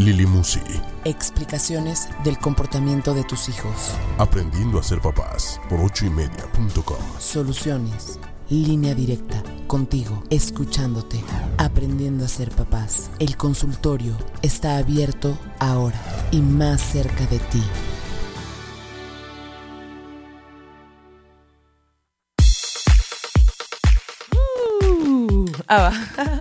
Lili Musi. Explicaciones del comportamiento de tus hijos. Aprendiendo a ser papás por ochoymedia.com. Soluciones. Línea directa. Contigo. Escuchándote. Aprendiendo a ser papás. El consultorio está abierto ahora y más cerca de ti. Ah,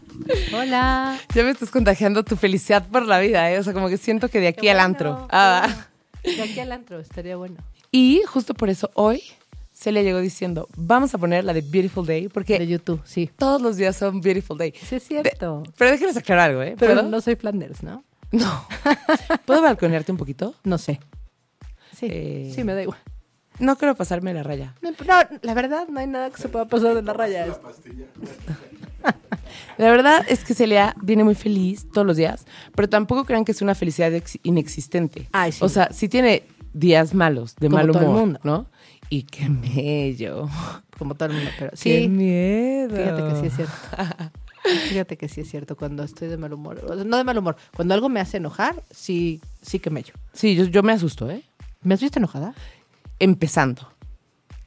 Hola. Ya me estás contagiando tu felicidad por la vida, ¿eh? O sea, como que siento que de aquí al antro. qué Ah. De aquí al antro, estaría bueno. Y justo por eso hoy Celia llegó diciendo, vamos a poner la de Beautiful Day, porque De YouTube, sí. todos los días son Beautiful Day. Sí, es cierto. Pero déjenles aclarar algo, ¿eh? Pero ¿Puedo? no soy Flanders, ¿no? No. ¿Puedo balconearte un poquito? No sé. Sí, Eh, sí, me da igual. No quiero pasarme la raya. No, la verdad, no hay nada que se pueda pasar de la raya. La verdad es que Celia viene muy feliz todos los días, pero tampoco crean que es una felicidad ex- inexistente. Ay, sí. O sea, sí tiene días malos, de Como mal todo el humor, mundo. ¿no? Y qué bello. Como todo el mundo, pero Qué sí. miedo. Fíjate que sí es cierto. Fíjate que sí es cierto cuando estoy de mal humor. No de mal humor. Cuando algo me hace enojar, sí, sí que me echo. Sí, yo, yo me asusto, ¿eh? ¿Me has visto enojada? Empezando.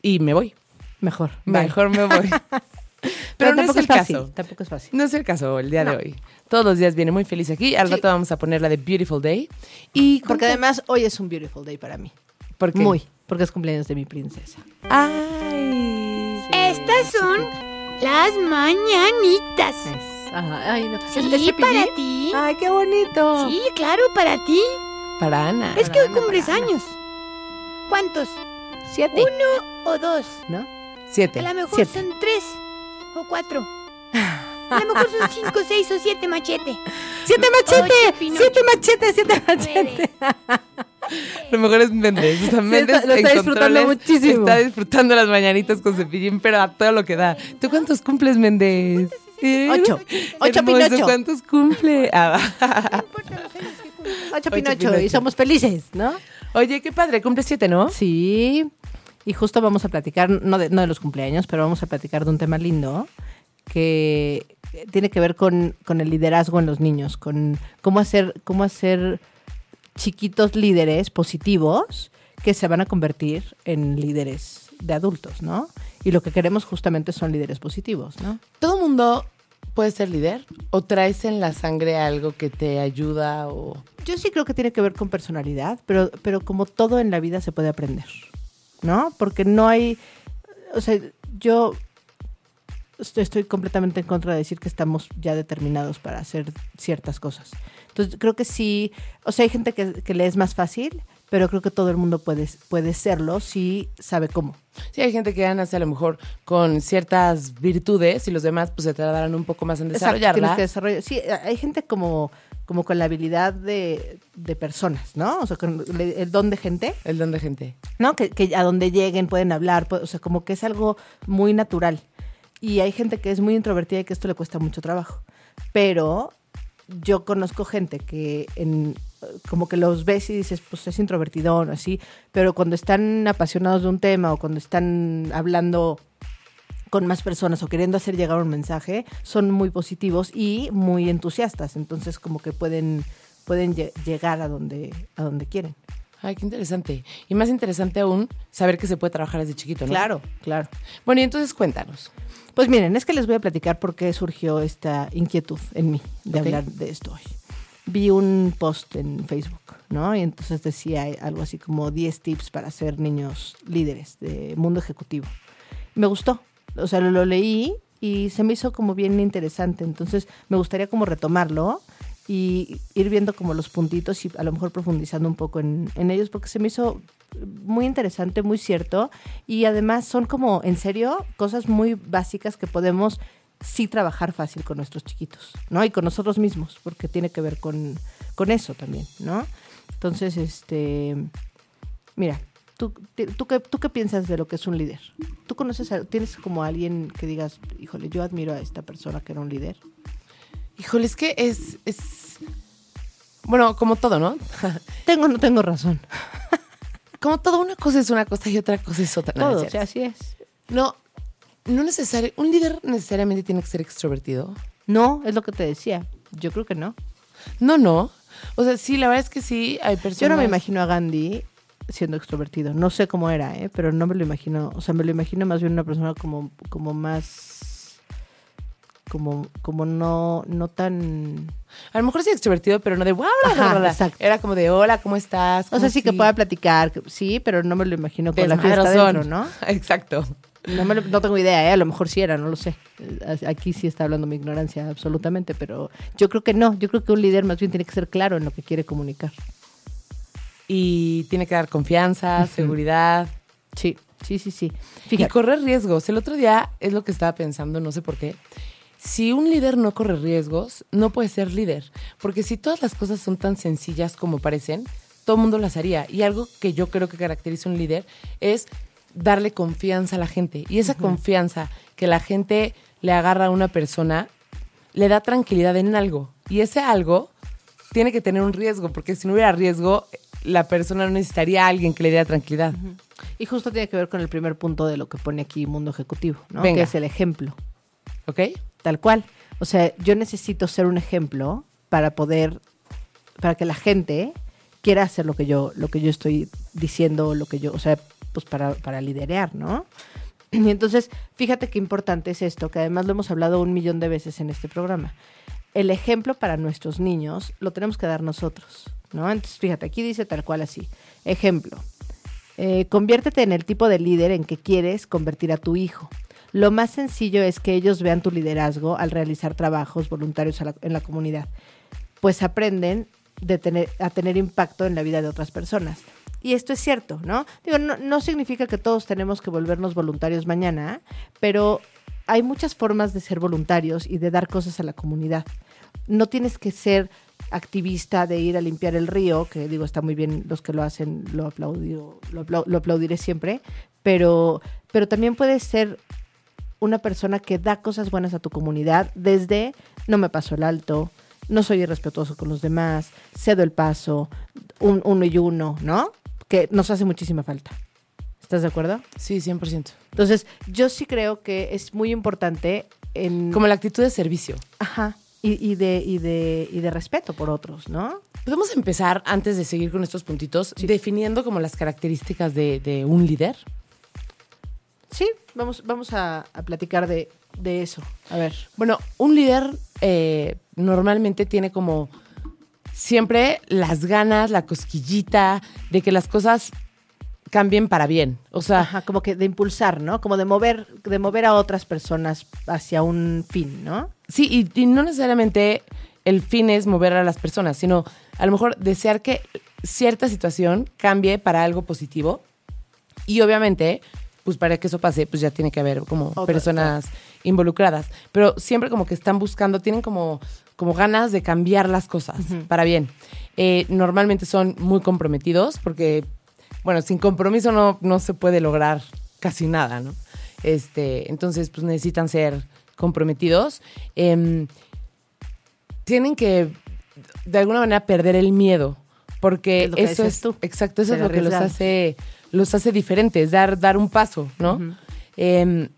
Y me voy. Mejor. bye. Mejor me voy. Pero, no es el fácil. caso. Tampoco es fácil. No es el caso el día No. de hoy. Todos los días viene muy feliz aquí. Al Sí. rato vamos a poner la de Beautiful Day. Y Porque además hoy es un beautiful day para mí. ¿Por qué? Muy. Porque es cumpleaños de mi princesa. Ay. Estas son las mañanitas. Es- Ajá, ay, no. Sí, ¿El- el cepillín? para ti. Ay, qué bonito. Sí, claro, para ti. Para Ana. Es que hoy Ana, cumples para Ana. años. ¿Cuántos? Siete. ¿Uno o dos? ¿No? Siete. A lo mejor Siete. son tres o cuatro. A lo mejor son cinco, seis o siete machete. ¡Siete Ocho, machete! Pinocho. ¡Siete machete! ¡Siete machete! Lo mejor es Méndez. O sea, Sí, Méndez está- lo está disfrutando muchísimo. Está disfrutando las mañanitas con cepillín, pero a todo lo que da. ¿Tú cuántos cumples, Méndez? Ocho. Ocho, Hermoso, Pinocho. ¿Cuántos cumple? Ah, No importa los años que. Ocho Ocho Pinocho. Pinocho. Y somos felices, ¿no? Oye, qué padre. Cumple siete, ¿no? Sí. Y justo vamos a platicar, no de, no de los cumpleaños, pero vamos a platicar de un tema lindo que tiene que ver con, con el liderazgo en los niños, con cómo hacer, cómo hacer chiquitos líderes positivos que se van a convertir en líderes de adultos, ¿no? Y lo que queremos justamente son líderes positivos, ¿no? ¿Todo mundo puede ser líder? ¿O traes en la sangre algo que te ayuda o...? Yo sí creo que tiene que ver con personalidad, pero, pero como todo en la vida se puede aprender, ¿no? Porque no hay, o sea, yo estoy, completamente en contra de decir que estamos ya determinados para hacer ciertas cosas. Entonces creo que sí, o sea, hay gente que, que le es más fácil, pero creo que todo el mundo puede, puede serlo si sabe cómo. Sí, hay gente que nace a lo mejor con ciertas virtudes y los demás pues se tardarán un poco más en Exacto, que desarrollar. Sí, hay gente como, como con la habilidad de, de personas, ¿no? O sea, con el, el don de gente. El don de gente. ¿no? Que, que a donde lleguen pueden hablar, o sea, como que es algo muy natural. Y hay gente que es muy introvertida y que esto le cuesta mucho trabajo. Pero yo conozco gente que en, como que los ves y dices, pues es introvertidón o así, pero cuando están apasionados de un tema o cuando están hablando con más personas o queriendo hacer llegar un mensaje, son muy positivos y muy entusiastas. Entonces como que pueden, pueden lle- llegar a donde, a donde quieren. Ay, qué interesante. Y más interesante aún, saber que se puede trabajar desde chiquito, ¿no? Claro, claro. Bueno, y entonces cuéntanos. Pues miren, es que les voy a platicar por qué surgió esta inquietud en mí de Ok. hablar de esto hoy. Vi un post en Facebook, ¿no? Y entonces decía algo así como 10 tips para ser niños líderes de mundo ejecutivo. Me gustó, o sea, lo, lo leí y se me hizo como bien interesante. Entonces me gustaría como retomarlo y ir viendo como los puntitos y a lo mejor profundizando un poco en, en ellos porque se me hizo muy interesante, muy cierto y además son como, en serio, cosas muy básicas que podemos sí trabajar fácil con nuestros chiquitos, ¿no? Y con nosotros mismos, porque tiene que ver con, con eso también, ¿no? Entonces, este, mira, ¿Tú, qué, ¿Tú qué piensas de lo que es un líder? ¿Tú conoces, a- tienes como a alguien que digas, híjole, yo admiro a esta persona que era un líder? Híjole, es que es, es... Bueno, como todo, ¿no? Tengo o no tengo razón. como todo, una cosa es una cosa y otra cosa es otra. No, no Todo, o sea, así es. No, no necesario. Un líder necesariamente tiene que ser extrovertido. No, es lo que te decía. Yo creo que no. No, no. O sea, sí, la verdad es que sí, hay personas. Yo no me imagino a Gandhi siendo extrovertido. No sé cómo era, ¿eh? pero no me lo imagino. O sea, me lo imagino más bien una persona como, como más. Como, como no, no tan. A lo mejor sí extrovertido, pero no de wow, bla, bla, Ajá, bla, bla". exacto. Era como de hola, ¿cómo estás? O ¿Cómo sea, sí que pueda platicar, sí, pero no me lo imagino con la fiesta dentro, ¿no? Exacto. No, me lo- no tengo idea, ¿eh? a lo mejor sí era, no lo sé. Eh, Aquí sí está hablando mi ignorancia, absolutamente, pero yo creo que no. Yo creo que un líder más bien tiene que ser claro en lo que quiere comunicar. Y tiene que dar confianza, seguridad. Sí, sí, sí, sí. Y correr riesgos. El otro día es lo que estaba pensando, no sé por qué. Si un líder no corre riesgos, no puede ser líder. Porque si todas las cosas son tan sencillas como parecen, todo el mundo las haría. Y algo que yo creo que caracteriza a un líder es darle confianza a la gente. Y esa confianza que la gente le agarra a una persona le da tranquilidad en algo. Y ese algo tiene que tener un riesgo, porque si no hubiera riesgo, la persona no necesitaría a alguien que le diera tranquilidad. Y justo tiene que ver con el primer punto de lo que pone aquí Mundo Ejecutivo, ¿no? Venga. Que es el ejemplo, ¿Ok? tal cual. O sea, yo necesito ser un ejemplo para poder, para que la gente quiera hacer lo que yo, lo que yo estoy diciendo, lo que yo, o sea, pues para, para liderear, ¿no? Y entonces, fíjate qué importante es esto, que además lo hemos hablado un millón de veces en este programa. El ejemplo para nuestros niños lo tenemos que dar nosotros, ¿no? Entonces, fíjate, aquí dice tal cual así. Ejemplo, eh, conviértete en el tipo de líder en que quieres convertir a tu hijo. Lo más sencillo es que ellos vean tu liderazgo al realizar trabajos voluntarios en la comunidad, pues aprenden a tener impacto en la vida de otras personas. Y esto es cierto, ¿no? Digo, no, no significa que todos tenemos que volvernos voluntarios mañana, pero hay muchas formas de ser voluntarios y de dar cosas a la comunidad. No tienes que ser activista de ir a limpiar el río, que digo, está muy bien los que lo hacen, lo, aplaudido, lo, lo aplaudiré siempre, pero, pero también puedes ser una persona que da cosas buenas a tu comunidad desde no me paso el alto, no soy irrespetuoso con los demás, cedo el paso, un, uno y uno, ¿no? Que nos hace muchísima falta. ¿Estás de acuerdo? Sí, 100%. Entonces, yo sí creo que es muy importante en... Como la actitud de servicio. Ajá. Y, y de, y, de, y de respeto por otros, ¿no? Podemos empezar, antes de seguir con estos puntitos, definiendo como las características de, de un líder. Sí, vamos, vamos a, a platicar de, de eso. A ver. Bueno, un líder eh, normalmente tiene como siempre las ganas, la cosquillita de que las cosas cambien para bien. O sea, Ajá, como que de impulsar, ¿no? Como de mover, de mover a otras personas hacia un fin, ¿no? sí, y, y no necesariamente el fin es mover a las personas, sino a lo mejor desear que cierta situación cambie para algo positivo. Y obviamente, pues para que eso pase, pues ya tiene que haber como Otra- personas involucradas. Pero siempre como que están buscando, tienen como, como ganas de cambiar las cosas para bien. Eh, normalmente son muy comprometidos porque, bueno, sin compromiso no, no se puede lograr casi nada, ¿no? Este, entonces, pues necesitan ser comprometidos. Em, tienen que, de alguna manera, perder el miedo. Porque Es eso es, tú, exacto, eso es lo que los hace, los hace diferentes, dar, dar un paso, ¿no? Em,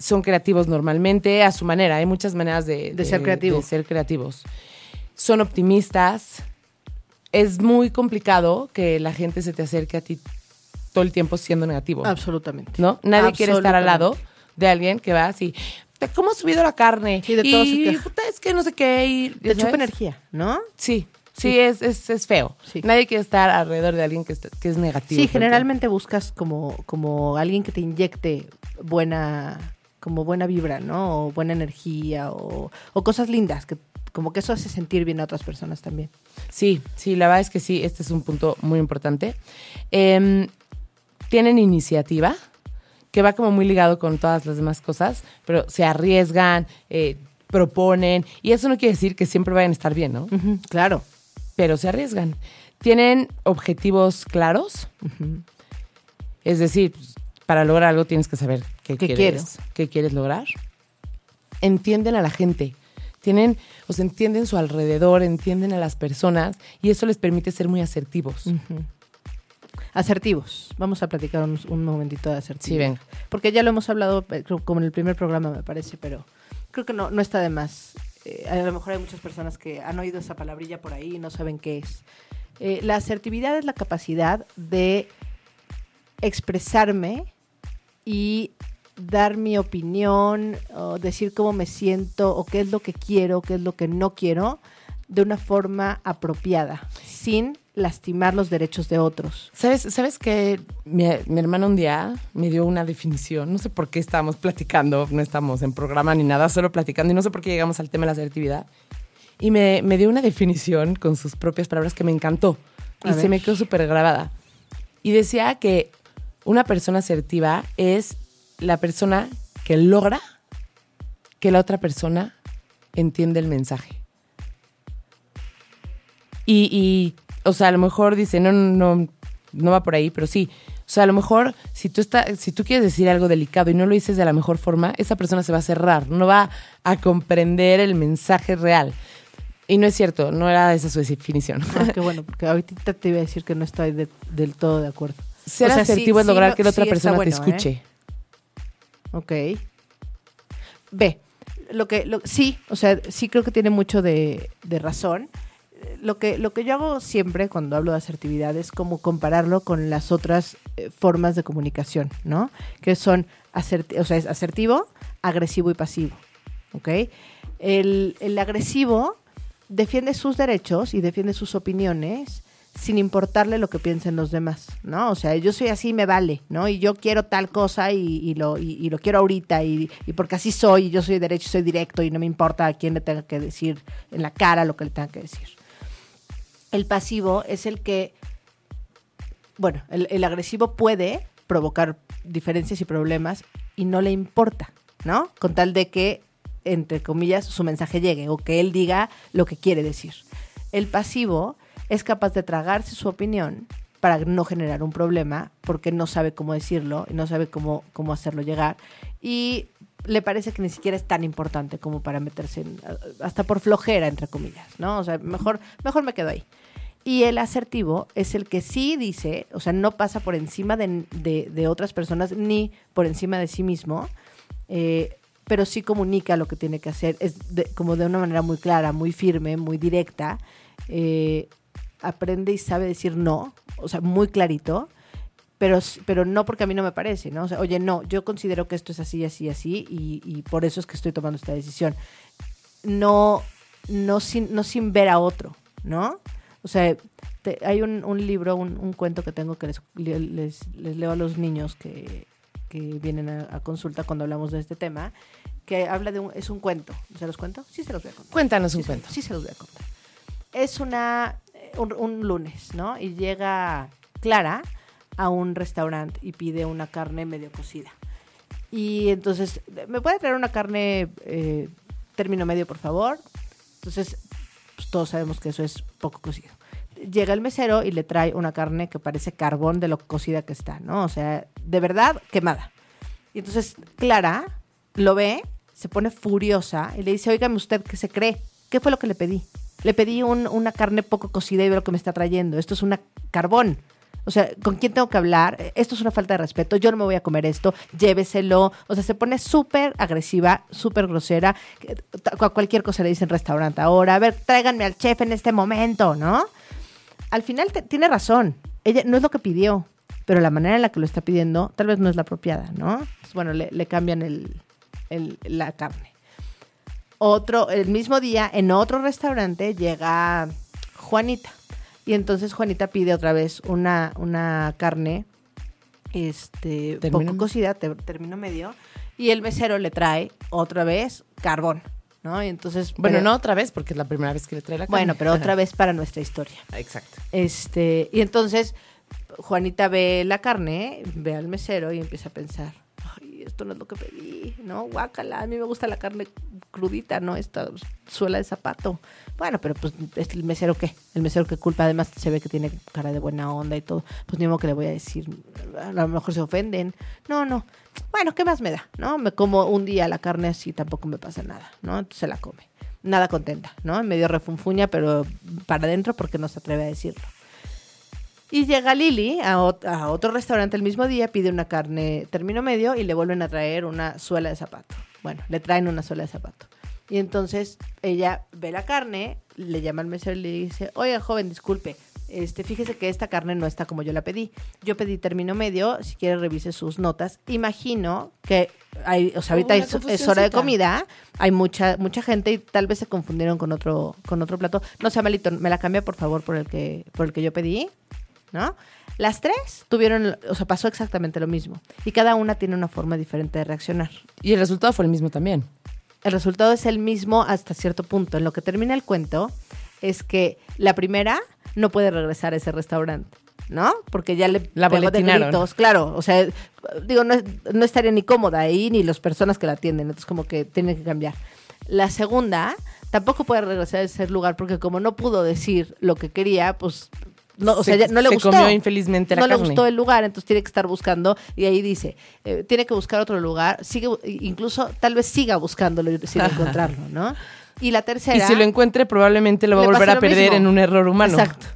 son creativos normalmente, a su manera. Hay muchas maneras de, De ser creativo. de ser creativos. Son optimistas. Es muy complicado que la gente se te acerque a ti todo el tiempo siendo negativo. Absolutamente. ¿no? Nadie quiere estar al lado de alguien que va así, "Te- ¿cómo ha subido la carne? Sí, de todo se y queja. puta, es que no sé qué. Y, Te chupa energía, ¿no? Sí, sí, Es, es, es feo. Sí. Nadie quiere estar alrededor de alguien que, está- que es negativo. Sí, todo generalmente buscas como, como alguien que te inyecte buena, como buena vibra, ¿no? O buena energía o, o cosas lindas, que como que eso hace sentir bien a otras personas también. Sí, sí, la verdad es que sí, este es un punto muy importante. Em, tienen iniciativa, que va como muy ligado con todas las demás cosas, pero se arriesgan, eh, proponen, y eso no quiere decir que siempre vayan a estar bien, ¿no? Claro. pero se arriesgan. Tienen objetivos claros Es decir, pues, para lograr algo tienes que saber qué, ¿Qué quieres, qué quieres lograr. Entienden a la gente. Tienen, o sea, entienden su alrededor, entienden a las personas y eso les permite ser muy asertivos. Ujú. Asertivos. Vamos a platicar un, un momentito de asertivos. Sí, venga. Porque ya lo hemos hablado, eh, como en el primer programa, me parece, pero creo que no, no está de más. Eh, a lo mejor hay muchas personas que han oído esa palabrilla por ahí y no saben qué es. Eh, la asertividad es la capacidad de expresarme y dar mi opinión, o decir cómo me siento, o qué es lo que quiero, qué es lo que no quiero, de una forma apropiada, sin lastimar los derechos de otros. ¿Sabes, ¿Sabes que mi, mi hermana un día me dio una definición? No sé por qué estábamos platicando, no estamos en programa ni nada, solo platicando y no sé por qué llegamos al tema de la asertividad. Y me, me dio una definición con sus propias palabras que me encantó y se me quedó súper grabada. Y decía que una persona asertiva es la persona que logra que la otra persona entiende el mensaje. Y, y, o sea, a lo mejor dice, no, no, no va por ahí, pero sí. O sea, a lo mejor si tú, está, si tú quieres decir algo delicado y no lo dices de la mejor forma, esa persona se va a cerrar, no va a comprender el mensaje real. Y no es cierto, no era esa su definición. Ah, qué bueno, porque ahorita te iba a decir que no estoy de- del todo de acuerdo. Ser O sea, sí- asertivo es lograr lo- que la otra sí persona bueno, te ¿eh? Ok. Ve, lo que, lo- sí, o sea, sí creo que tiene mucho de, de razón. Lo que, lo que yo hago siempre cuando hablo de asertividad es como compararlo con las otras eh, formas de comunicación, ¿no? Que son, aserti- o sea, es asertivo, agresivo y pasivo, ¿ok? El, el agresivo defiende sus derechos y defiende sus opiniones sin importarle lo que piensen los demás, ¿no? O sea, yo soy así, me vale, ¿no? Y yo quiero tal cosa y, lo, y, y lo quiero ahorita y, y porque así soy, y yo soy derecho y soy directo y no me importa a quién le tenga que decir en la cara lo que le tenga que decir. El pasivo es el que, bueno, el, el agresivo puede provocar diferencias y problemas y no le importa, ¿no? Con tal de que, entre comillas, su mensaje llegue o que él diga lo que quiere decir. El pasivo es capaz de tragarse su opinión para no generar un problema porque no sabe cómo decirlo y no sabe cómo, cómo hacerlo llegar y le parece que ni siquiera es tan importante como para meterse hasta por flojera, entre comillas, ¿no? O sea, mejor, mejor me quedo ahí. Y el asertivo es el que sí dice, o sea, no pasa por encima de, de- de otras personas ni por encima de sí mismo, eh, pero sí comunica lo que tiene que hacer, es de- como de una manera muy clara, muy firme, muy directa. eh, aprende y sabe decir no, o sea, muy clarito, pero, pero no porque a mí no me parece, ¿no? O sea, oye, no, yo considero que esto es así, así, así, y, y por eso es que estoy tomando esta decisión. No, no, sin, no sin ver a otro, ¿no? O sea, te- hay un, un libro, un, un cuento que tengo que les, les, les leo a los niños que, que vienen a, a consulta cuando hablamos de este tema, que habla de un, es un cuento. ¿Se los cuento? Sí, se los voy a contar. Cuéntanos un cuento. Sí, se los voy a contar. Es una, un, un lunes, ¿no? Y llega Clara a un restaurante y pide una carne medio cocida. Y entonces, ¿me puede traer una carne eh, término medio, por favor? Entonces, pues, todos sabemos que eso es poco cocido. Llega el mesero y le trae una carne que parece carbón de lo cocida que está, ¿no? O sea, de verdad, quemada. Y entonces Clara lo ve, se pone furiosa y le dice, oígame usted, ¿qué se cree? ¿Qué fue lo que le pedí? Le pedí un- una carne poco cocida y ve lo que me está trayendo. Esto es una carbón. O sea, ¿con quién tengo que hablar? Esto es una falta de respeto. Yo no me voy a comer esto. Lléveselo. O sea, se pone súper agresiva, súper grosera. Que- a Cualquier cosa le dicen restaurante ahora. A ver, tráiganme al chef en este momento, ¿no? Al final tiene razón. Ella no es lo que pidió, pero la manera en la que lo está pidiendo tal vez no es la apropiada, ¿no? Bueno, le, le cambian el- el- la carne. Otro, el mismo día, en otro restaurante llega Juanita. Y entonces Juanita pide otra vez una, una carne este, poco cocida, te- término medio. Y el mesero le trae otra vez carbón, ¿no? Y entonces. Bueno, pero- no otra vez, porque es la primera vez que le trae la carne. Bueno, pero otra vez para nuestra historia. Exacto. Este, y entonces Juanita ve la carne, ve al mesero y empieza a pensar, "Ay, esto no es lo que pedí, ¿no? Guácala, a mí me gusta la carne crudita, ¿no? Esta suela de zapato. Bueno, pero pues es el mesero qué, el mesero que culpa, además se ve que tiene cara de buena onda y todo, pues ni modo que le voy a decir, a lo mejor se ofenden. No, no. Bueno, ¿qué más me da? ¿No? Me como un día la carne así, tampoco me pasa nada, ¿no? Entonces se la come. Nada contenta, ¿no? Medio refunfuña, pero para adentro porque no se atreve a decirlo. Y llega Lili a, ot- a otro restaurante el mismo día, pide una carne término medio y le vuelven a traer una suela de zapato. Bueno, le traen una suela de zapato. Y entonces ella ve la carne, le llama al mesero y le dice, oiga joven, disculpe, este, fíjese que esta carne no está como yo la pedí. Yo pedí término medio, si quiere revise sus notas. Imagino que hay, o sea, ahorita es, es hora de comida, hay mucha mucha gente y tal vez se confundieron con otro con otro plato. No sea malito, me la cambia por favor por el que por el que yo pedí, ¿no? Las tres tuvieron, o sea, pasó exactamente lo mismo y cada una tiene una forma diferente de reaccionar. Y el resultado fue el mismo también. El resultado es el mismo hasta cierto punto. En lo que termina el cuento es que la primera no puede regresar a ese restaurante, ¿no? Porque ya le La pegó de gritos, claro. O sea, digo, no, no estaría ni cómoda ahí ni las personas que la atienden. Entonces, como que tiene que cambiar. La segunda tampoco puede regresar a ese lugar porque como no pudo decir lo que quería, pues no, o sea, Se- ya no le se gustó. comió infelizmente la no le gustó el lugar, entonces tiene que estar buscando y ahí dice, eh, tiene que buscar otro lugar, sigue incluso tal vez siga buscándolo y sin encontrarlo, ¿no? Y la tercera Y si lo encuentre, probablemente lo va a volver a perder mismo. en un error humano. Exacto.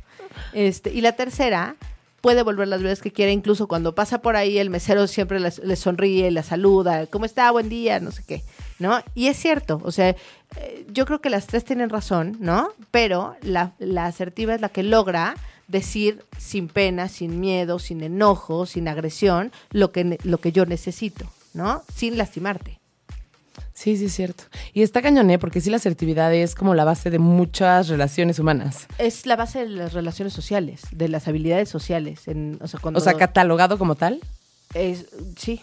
Este, y la tercera puede volver las veces que quiera, incluso cuando pasa por ahí el mesero siempre le sonríe, la saluda, ¿cómo está? Buen día, no sé qué, ¿no? Y es cierto, o sea, eh, yo creo que las tres tienen razón, ¿no? Pero la, la asertiva es la que logra decir sin pena, sin miedo, sin enojo, sin agresión, lo que, lo que yo necesito, ¿no? Sin lastimarte. Sí, sí, es cierto. Y está cañoné porque sí la asertividad es como la base de muchas relaciones humanas. Es la base de las relaciones sociales, de las habilidades sociales. En, o sea, cuando O sea, catalogado como tal. Es, sí,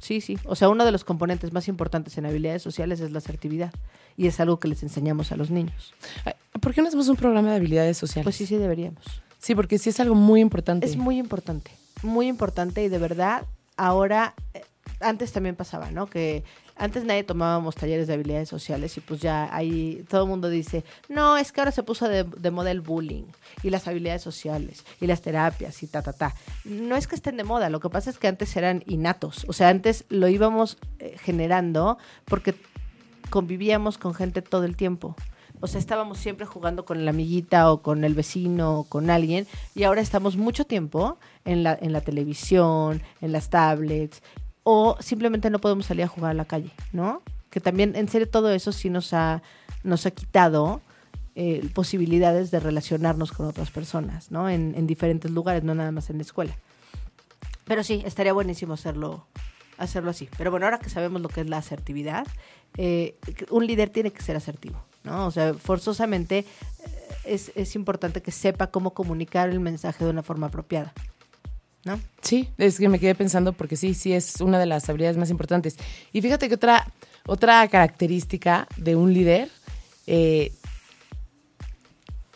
sí, sí. O sea, uno de los componentes más importantes en habilidades sociales es la asertividad. Y es algo que les enseñamos a los niños. ¿Por qué no hacemos un programa de habilidades sociales? Pues sí, sí deberíamos. Sí, porque sí es algo muy importante. Es muy importante, muy importante y de verdad ahora, eh, antes también pasaba, ¿no? Que antes nadie tomábamos talleres de habilidades sociales y pues ya ahí todo el mundo dice, no, es que ahora se puso de, moda el bullying y las habilidades sociales y las terapias y ta, ta, ta. No es que estén de moda, lo que pasa es que antes eran innatos, o sea, antes lo íbamos eh, generando porque convivíamos con gente todo el tiempo. O sea, estábamos siempre jugando con la amiguita o con el vecino o con alguien y ahora estamos mucho tiempo en la, en la televisión, en las tablets o simplemente no podemos salir a jugar a la calle, ¿no? Que también, en serio, todo eso sí nos ha, nos ha quitado eh, posibilidades de relacionarnos con otras personas, ¿no? En, en diferentes lugares, no nada más en la escuela. Pero sí, estaría buenísimo hacerlo, hacerlo así. Pero bueno, ahora que sabemos lo que es la asertividad, eh, un líder tiene que ser asertivo, ¿no? O sea, forzosamente eh, es, es importante que sepa cómo comunicar el mensaje de una forma apropiada, ¿no? Sí, es que me quedé pensando porque sí, sí es una de las habilidades más importantes. Y fíjate que otra, otra característica de un líder eh,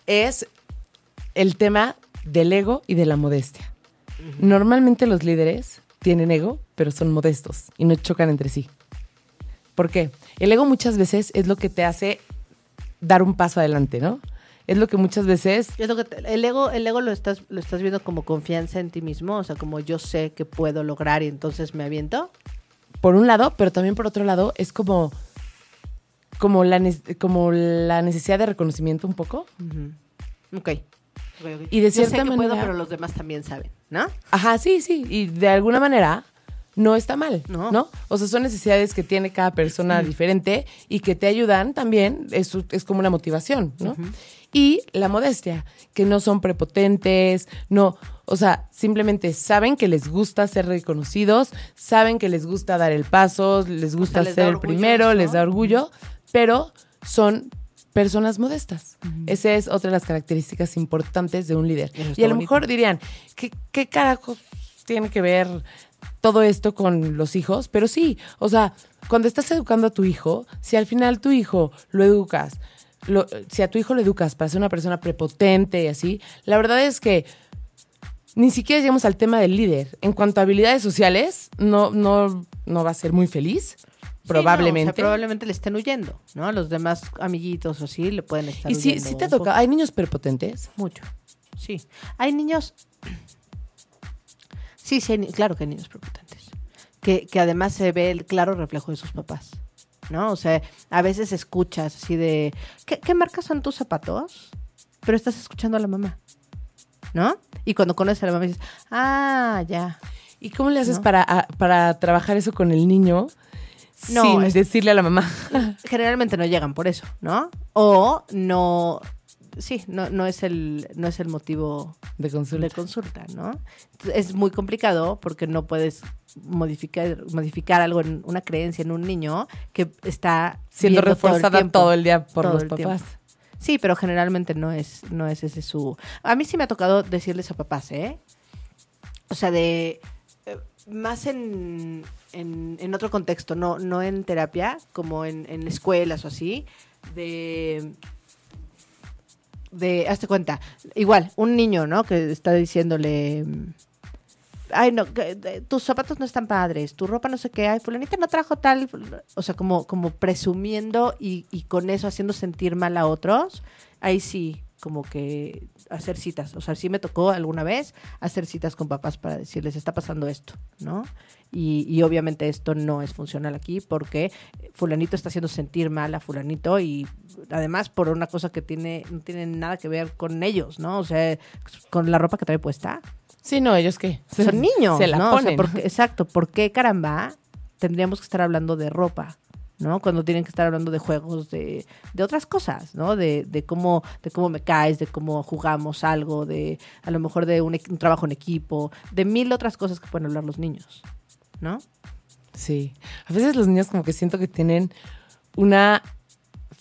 es el tema del ego y de la modestia. Normalmente los líderes tienen ego, pero son modestos y no chocan entre sí. ¿Por qué? El ego muchas veces es lo que te hace dar un paso adelante, ¿no? Es lo que muchas veces Es lo que te- el ego, el ego lo estás, lo estás viendo como confianza en ti mismo, o sea, como yo sé que puedo lograr y entonces me aviento. por un lado, pero también por otro lado es como como la como la necesidad de reconocimiento un poco. Ok. Ok, ok. Y de Yo sé cierta que puedo, manera- pero los demás también saben, ¿no? Ajá, sí, sí, y de alguna manera no está mal, No. ¿no? O sea, son necesidades que tiene cada persona diferente y que te ayudan también, es, es como una motivación, ¿no? Y la modestia, que no son prepotentes, no, o sea, simplemente saben que les gusta ser reconocidos, saben que les gusta dar el paso, les gusta les ser el orgullo, primero, ¿no? les da orgullo, pero son personas modestas. Esa es otra de las características importantes de un líder. Y a lo bonito. mejor dirían, ¿qué, qué carajos tiene que ver todo esto con los hijos? Pero sí, o sea, cuando estás educando a tu hijo, si al final tu hijo lo educas, lo- si a tu hijo lo educas para ser una persona prepotente y así, la verdad es que ni siquiera llegamos al tema del líder. En cuanto a habilidades sociales, no, no, no va a ser muy feliz, Sí, no, o probablemente. sea, probablemente le estén huyendo, ¿no? Los demás amiguitos o sí le pueden estar y sí, huyendo sí te un toca, hay niños prepotentes. Mucho, sí. Hay niños... Sí, sí, claro que hay niños prepotentes. Que, que además se ve el claro reflejo de sus papás, ¿no? O sea, a veces escuchas así de... ¿Qué, qué marca son tus zapatos? Pero estás escuchando a la mamá, ¿no? Y cuando conoces a la mamá dices, ah, ya. ¿Y cómo le haces ¿No? para, a- para trabajar eso con el niño No, sin es- decirle a la mamá? generalmente no llegan por eso, ¿no? O no, sí, no, no es el, no es el motivo de consulta. de consulta, ¿no? Es muy complicado porque no puedes modificar, modificar algo en una creencia en un niño que está Siendo viendo todo el reforzada tiempo. todo el, día por los papás. tiempo. Sí, pero generalmente no es, no es ese su. A mí sí me ha tocado decirles a papás, ¿eh? O sea, de eh, más en, en, en otro contexto, no, no en terapia, como en, en escuelas o así, de de, hazte cuenta, igual, un niño, ¿no? Que está diciéndole, ay, no, tus zapatos no están padres, tu ropa no sé qué, ay, fulanita no trajo tal, o sea, como, como presumiendo y, con eso haciendo sentir mal a otros, ahí sí, como que hacer citas, o sea, sí me tocó alguna vez hacer citas con papás para decirles, está pasando esto, ¿no? Y obviamente esto no es funcional aquí porque fulanito está haciendo sentir mal a fulanito y además por una cosa que tiene no tiene nada que ver con ellos, ¿no? O sea, con la ropa que trae puesta. Sí, no, ellos qué. Son niños, Se la ¿no? O sea, ponen. porque- exacto, ¿por qué caramba tendríamos que estar hablando de ropa? ¿no? Cuando tienen que estar hablando de juegos, de, de otras cosas, ¿no? De, de cómo, de cómo me caes, de cómo jugamos algo, de a lo mejor de un trabajo en equipo, de mil otras cosas que pueden hablar los niños, ¿no? Sí. A veces los niños como que siento que tienen una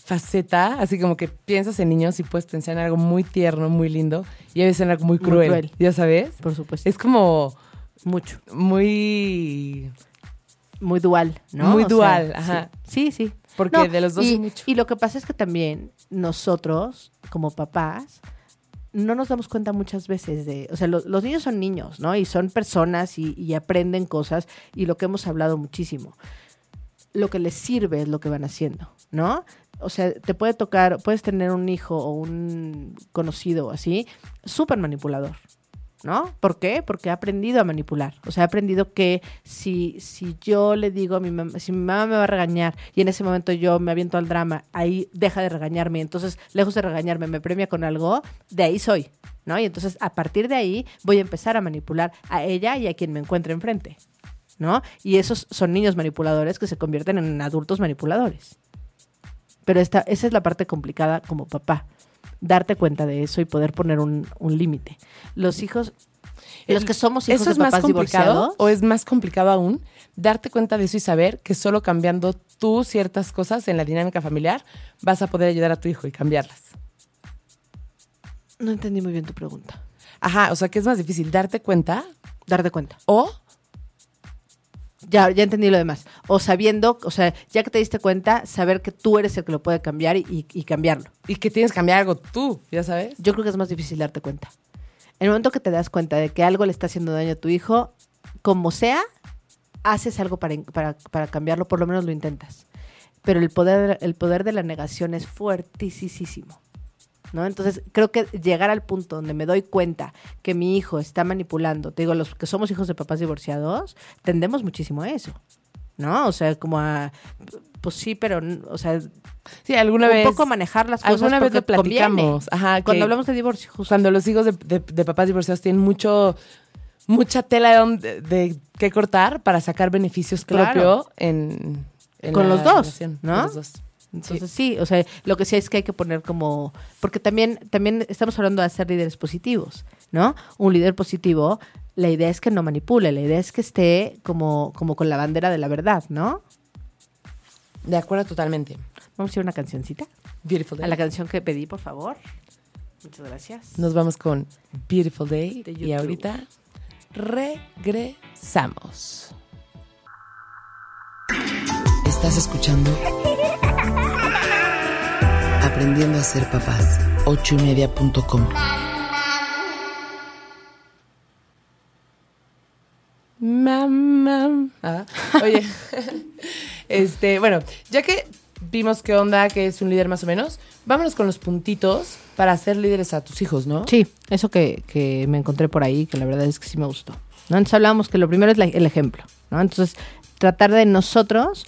faceta, así como que piensas en niños y puedes pensar en algo muy tierno, muy lindo, y a veces en algo muy Muy cruel, ya sabes. Por supuesto. Es como mucho. muy... Muy dual, ¿no? Muy O sea, dual, ajá. Sí, sí. sí. Porque No, de los dos y, mucho. y lo que pasa es que también nosotros, como papás, no nos damos cuenta muchas veces de, o sea, lo- los niños son niños, ¿no? Y son personas y, y aprenden cosas y lo que hemos hablado muchísimo. Lo que les sirve es lo que van haciendo, ¿no? O sea, te puede tocar, puedes tener un hijo o un conocido así, súper manipulador, ¿no? ¿Por qué? Porque ha aprendido a manipular. O sea, ha aprendido que si, si yo le digo a mi mamá, si mi mamá me va a regañar y en ese momento yo me aviento al drama, ahí deja de regañarme. Entonces, lejos de regañarme, me premia con algo, de ahí soy, ¿no? Y entonces, a partir de ahí, voy a empezar a manipular a ella y a quien me encuentre enfrente, ¿no? Y esos son niños manipuladores que se convierten en adultos manipuladores. Pero esta, esa es la parte complicada como papá darte cuenta de eso y poder poner un, un límite. Los hijos, los que somos hijos ¿Eso es de más complicado o es más complicado aún darte cuenta de eso y saber que solo cambiando tú ciertas cosas en la dinámica familiar vas a poder ayudar a tu hijo y cambiarlas? no entendí muy bien tu pregunta. Ajá, o sea, que es más difícil darte cuenta Darte cuenta. o Ya, ya entendí lo demás. O sabiendo, o sea, ya que te diste cuenta, saber que tú eres el que lo puede cambiar y, cambiarlo. y que tienes que cambiar algo tú, ya sabes. Yo creo que es más difícil darte cuenta. En el momento que te das cuenta de que algo le está haciendo daño a tu hijo, como sea, haces algo para, para, para cambiarlo, por lo menos lo intentas. Pero el poder, el poder de la negación es fuertísimo. ¿No? Entonces, creo que llegar al punto donde me doy cuenta que mi hijo está manipulando, te digo, los que somos hijos de papás divorciados, tendemos muchísimo a eso, ¿no? O sea, como a, pues sí, pero, o sea, Sí, alguna un vez. poco manejar las cosas alguna vez lo platicamos. Ajá, Cuando que hablamos de divorcio, justo. cuando los hijos de, de- de papás divorciados tienen mucho mucha tela de, de qué cortar para sacar beneficios Claro. propio en, en Con la los dos, relación, ¿no? con los dos. Entonces sí. o sea, lo que sí es que hay que poner como, porque también, también estamos hablando de ser líderes positivos, ¿no? Un líder positivo, la idea es que no manipule, la idea es que esté como, como con la bandera de la verdad, ¿no? De acuerdo totalmente. Vamos a ir a una cancioncita. Beautiful Day. A la canción que pedí, por favor. Muchas gracias. Nos vamos con Beautiful Day y ahorita regresamos. Estás escuchando Aprendiendo a ser papás. ochoymedia.com. Mamá. Ah. Oye, este, bueno, ya que vimos qué onda, que es un líder más o menos, vámonos con los puntitos para ser líderes a tus hijos, ¿no? Sí, eso que, que me encontré por ahí, que la verdad es que sí me gustó. ¿no? Entonces hablábamos que lo primero es la- el ejemplo, ¿no? Entonces, tratar de nosotros,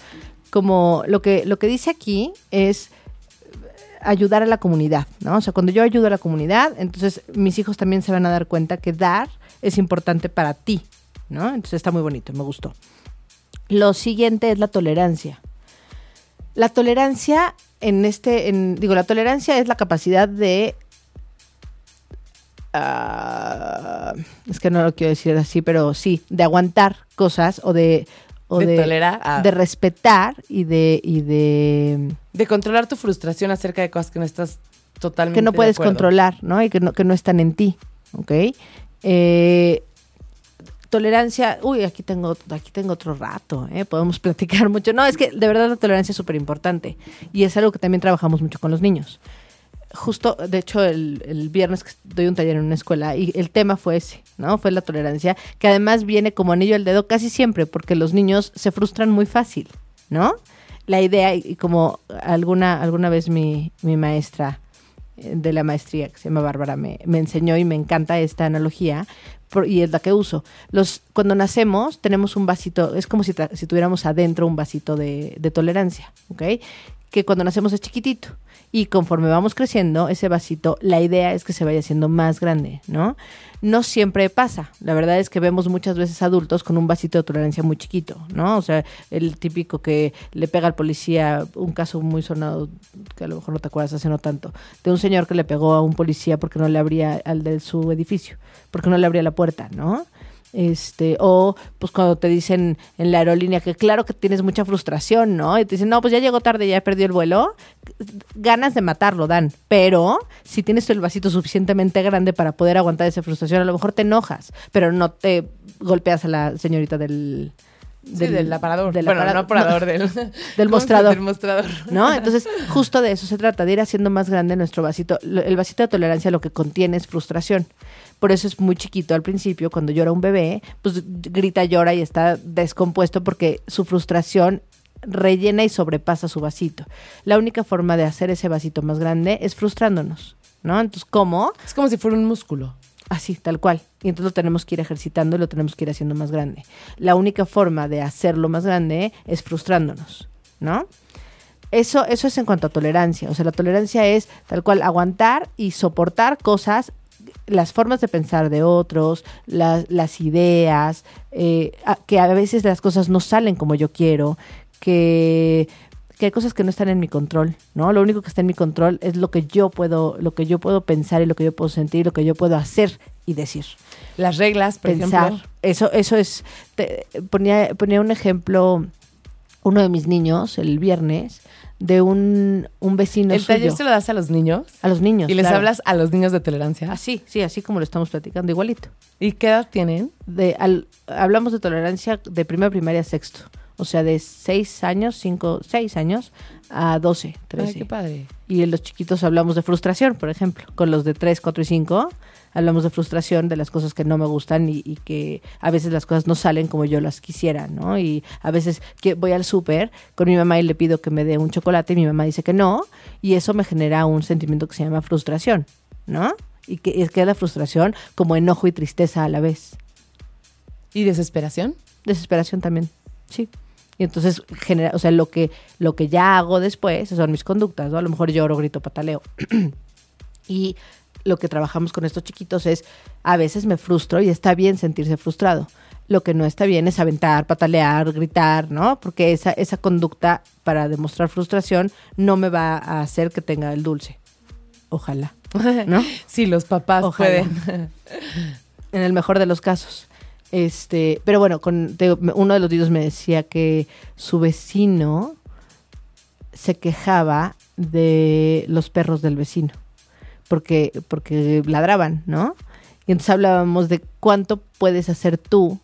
como lo que, lo que dice aquí es ayudar a la comunidad, ¿no? O sea, cuando yo ayudo a la comunidad, entonces mis hijos también se van a dar cuenta que dar es importante para ti, ¿no? Entonces está muy bonito, me gustó. Lo siguiente es la tolerancia. La tolerancia en este, digo, la tolerancia es la capacidad de ah, es que no lo quiero decir así, pero sí, de aguantar cosas o de o De de, tolerar, ah. de respetar y de y de De controlar tu frustración acerca de cosas que no estás totalmente que no de puedes controlar, ¿no? Y que no, que no están en ti, ¿ok? Eh, tolerancia, uy, aquí tengo, aquí tengo otro rato, ¿eh? Podemos platicar mucho. No, es que de verdad la tolerancia es súper importante y es algo que también trabajamos mucho con los niños. Justo, de hecho, el, el viernes que doy un taller en una escuela y el tema fue ese, ¿no? Fue la tolerancia, que además viene como anillo al dedo casi siempre, porque los niños se frustran muy fácil, ¿no? La idea, y como alguna, alguna vez mi, mi maestra eh, de la maestría, que se llama Bárbara, me, me enseñó y me encanta esta analogía, y es la que uso. Los, cuando nacemos tenemos un vasito, es como si, si tuviéramos adentro un vasito de, de tolerancia, ¿ok? Que cuando nacemos es chiquitito. Y conforme vamos creciendo, ese vasito, la idea es que se vaya haciendo más grande, ¿no? No siempre pasa. La verdad es que vemos muchas veces adultos con un vasito de tolerancia muy chiquito, ¿no? O sea, el típico que le pega al policía, un caso muy sonado, que a lo mejor no te acuerdas hace no tanto, de un señor que le pegó a un policía porque no le abría al de su edificio, porque no le abría la puerta, ¿no? Este, o pues cuando te dicen en la aerolínea que claro que tienes mucha frustración, ¿no? Y te dicen, no, pues ya llegó tarde, ya perdió el vuelo. Ganas de matarlo dan, pero si tienes el vasito suficientemente grande para poder aguantar esa frustración, a lo mejor te enojas, pero no te golpeas a la señorita del... Sí, del, aparador. del bueno, aparador- no aparador, del, ¿cómo se- mostrador. Del mostrador. ¿no? Entonces, justo de eso se trata, de ir haciendo más grande nuestro vasito. El vasito de tolerancia lo que contiene es frustración. Por eso es muy chiquito al principio, cuando llora un bebé, pues grita, llora y está descompuesto porque su frustración rellena y sobrepasa su vasito. La única forma de hacer ese vasito más grande es frustrándonos, ¿no? Entonces, ¿cómo? Es como si fuera un músculo. Así, tal cual. Y entonces lo tenemos que ir ejercitando y lo tenemos que ir haciendo más grande. La única forma de hacerlo más grande es frustrándonos, ¿no? Eso, eso es en cuanto a tolerancia. O sea, la tolerancia es tal cual aguantar y soportar cosas, las formas de pensar de otros, las, las ideas, eh, que a veces las cosas no salen como yo quiero, que, que hay cosas que no están en mi control, ¿no? Lo único que está en mi control es lo que yo puedo, lo que yo puedo pensar y lo que yo puedo sentir, lo que yo puedo hacer y decir Las reglas, por pensar. ejemplo. Eso, eso es. te- ponía, ponía un ejemplo, uno de mis niños, el viernes, de un, un vecino El taller se lo das a los niños A los niños. y les claro. hablas a los niños de tolerancia. Así, sí, así como lo estamos platicando, igualito. ¿Y qué edad tienen? De, al- hablamos de tolerancia de primera primaria a sexto. O sea, de seis años, cinco, seis años a 12, 13. Ay, qué padre. Y en los chiquitos hablamos de frustración, por ejemplo. Con los de 3, 4 y 5 hablamos de frustración, de las cosas que no me gustan y, y que a veces las cosas no salen como yo las quisiera, ¿no? Y a veces que voy al súper con mi mamá y le pido que me dé un chocolate y mi mamá dice que no y eso me genera un sentimiento que se llama frustración, ¿no? Y que es que la frustración como enojo y tristeza a la vez. ¿Y desesperación? Desesperación también, sí. Y entonces genera, o sea, lo que, lo que ya hago después son mis conductas, ¿no? A lo mejor lloro, grito, pataleo. y lo que trabajamos con estos chiquitos es, a veces me frustro y está bien sentirse frustrado. Lo que no está bien es aventar, patalear, gritar, ¿no? Porque esa, esa conducta para demostrar frustración no me va a hacer que tenga el dulce. Ojalá, ¿no? Sí, los papás Ojalá. pueden. en el mejor de los casos. Este, pero bueno, con, uno de los niños me decía que su vecino se quejaba de los perros del vecino, porque, porque ladraban, ¿no? Y entonces hablábamos de cuánto puedes hacer tú